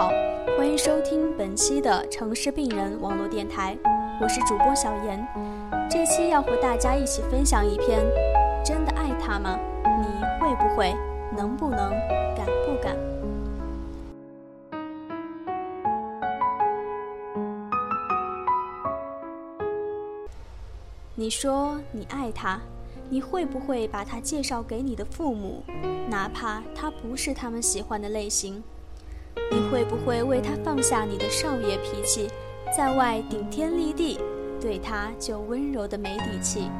好，欢迎收听本期的城市病人网络电台，我是主播小严。这期要和大家一起分享一篇：真的爱他吗？你会不会？能不能？敢不敢？你说你爱他，你会不会把他介绍给你的父母，哪怕他不是他们喜欢的类型？你会不会为他放下你的少爷脾气，在外顶天立地，对他就温柔的没底气？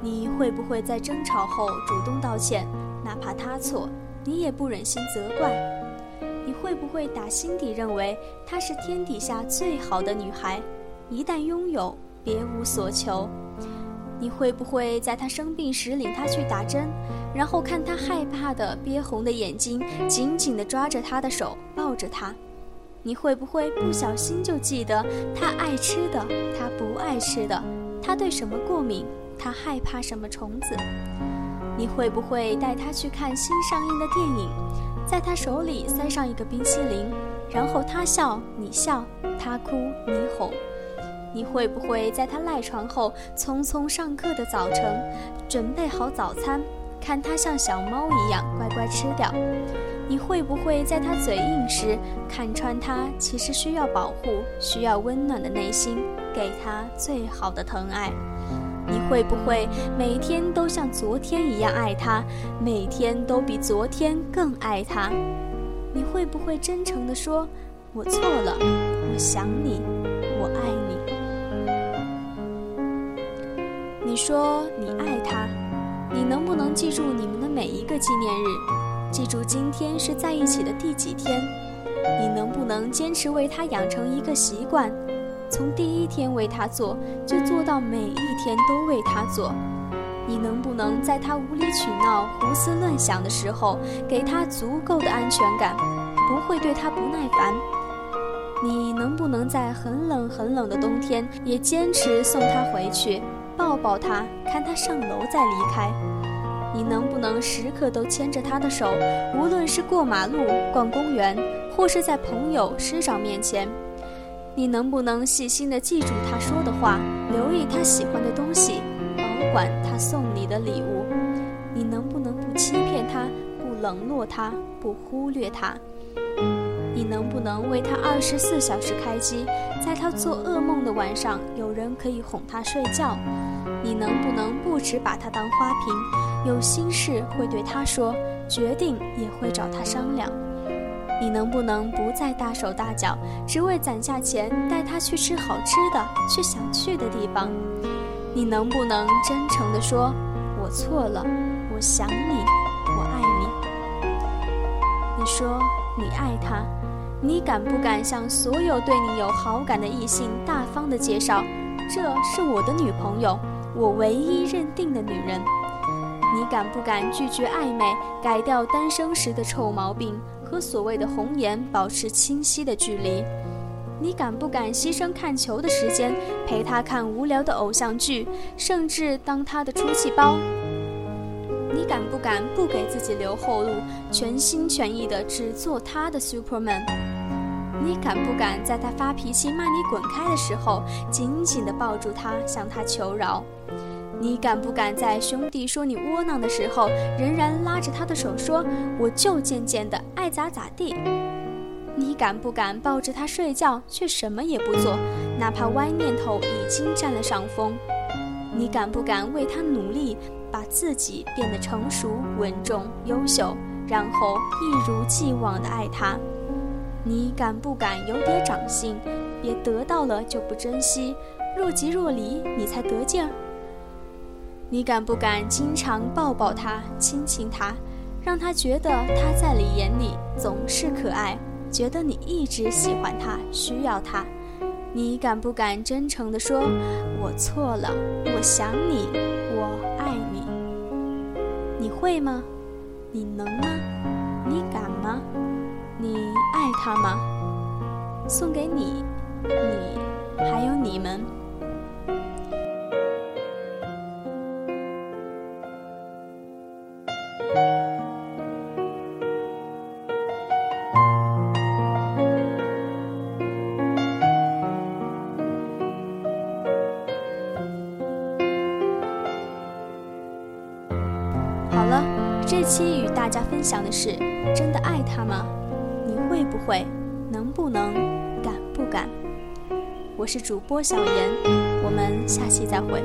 你会不会在争吵后主动道歉，哪怕他错，你也不忍心责怪？你会不会打心底认为她是天底下最好的女孩，一旦拥有，别无所求？你会不会在她生病时领她去打针，然后看他害怕的憋红的眼睛，紧紧地抓着他的手，抱着他？你会不会不小心就记得他爱吃的，他不爱吃的，他对什么过敏，他害怕什么虫子？你会不会带他去看新上映的电影，在他手里塞上一个冰淇淋，然后他笑你笑，他哭你哄？你会不会在他赖床后，匆匆上课的早晨，准备好早餐，看他像小猫一样乖乖吃掉？你会不会在他嘴硬时，看穿他其实需要保护、需要温暖的内心，给他最好的疼爱？你会不会每天都像昨天一样爱他，每天都比昨天更爱他？你会不会真诚地说：“我错了，我想你，我爱你。”你说你爱他，你能不能记住你们的每一个纪念日？记住今天是在一起的第几天？你能不能坚持为他养成一个习惯，从第一天为他做，就做到每一天都为他做？你能不能在他无理取闹、胡思乱想的时候，给他足够的安全感，不会对他不耐烦？你能不能在很冷很冷的冬天，也坚持送他回去？抱抱他，看他上楼再离开。你能不能时刻都牵着他的手，无论是过马路、逛公园，或是在朋友、师长面前？你能不能细心地记住他说的话，留意他喜欢的东西，保管他送你的礼物？你能不能不欺骗他，不冷落他，不忽略他？你能不能为他二十四小时开机，在他做噩梦的晚上，有人可以哄他睡觉？你能不能不只把他当花瓶，有心事会对他说，决定也会找他商量？你能不能不再大手大脚，只为攒下钱带他去吃好吃的，去想去的地方？你能不能真诚地说，我错了，我想你，我爱你？你说你爱他。你敢不敢向所有对你有好感的异性大方的介绍，这是我的女朋友，我唯一认定的女人？你敢不敢拒绝暧昧，改掉单身时的臭毛病，和所谓的红颜保持清晰的距离？你敢不敢牺牲看球的时间，陪他看无聊的偶像剧，甚至当他的出气包？敢不敢不给自己留后路，全心全意的只做他的 Superman？你敢不敢在他发脾气骂你滚开的时候，紧紧地抱住他，向他求饶？你敢不敢在兄弟说你窝囊的时候，仍然拉着他的手说：“我就渐渐的爱咋咋地？”你敢不敢抱着他睡觉，却什么也不做，哪怕歪念头已经占了上风？你敢不敢为他努力，把自己变得成熟、稳重、优秀，然后一如既往的爱他？你敢不敢有点长性，别得到了就不珍惜，若即若离你才得劲儿？你敢不敢经常抱抱他，亲亲他，让他觉得他在你眼里总是可爱，觉得你一直喜欢他，需要他？你敢不敢真诚地说：“我错了，我想你，我你。”会吗？你能吗？你敢吗？你爱他吗？送给你，你还有你们。这期与大家分享的是：真的爱他吗？你会不会？能不能？敢不敢？我是主播小严，我们下期再会。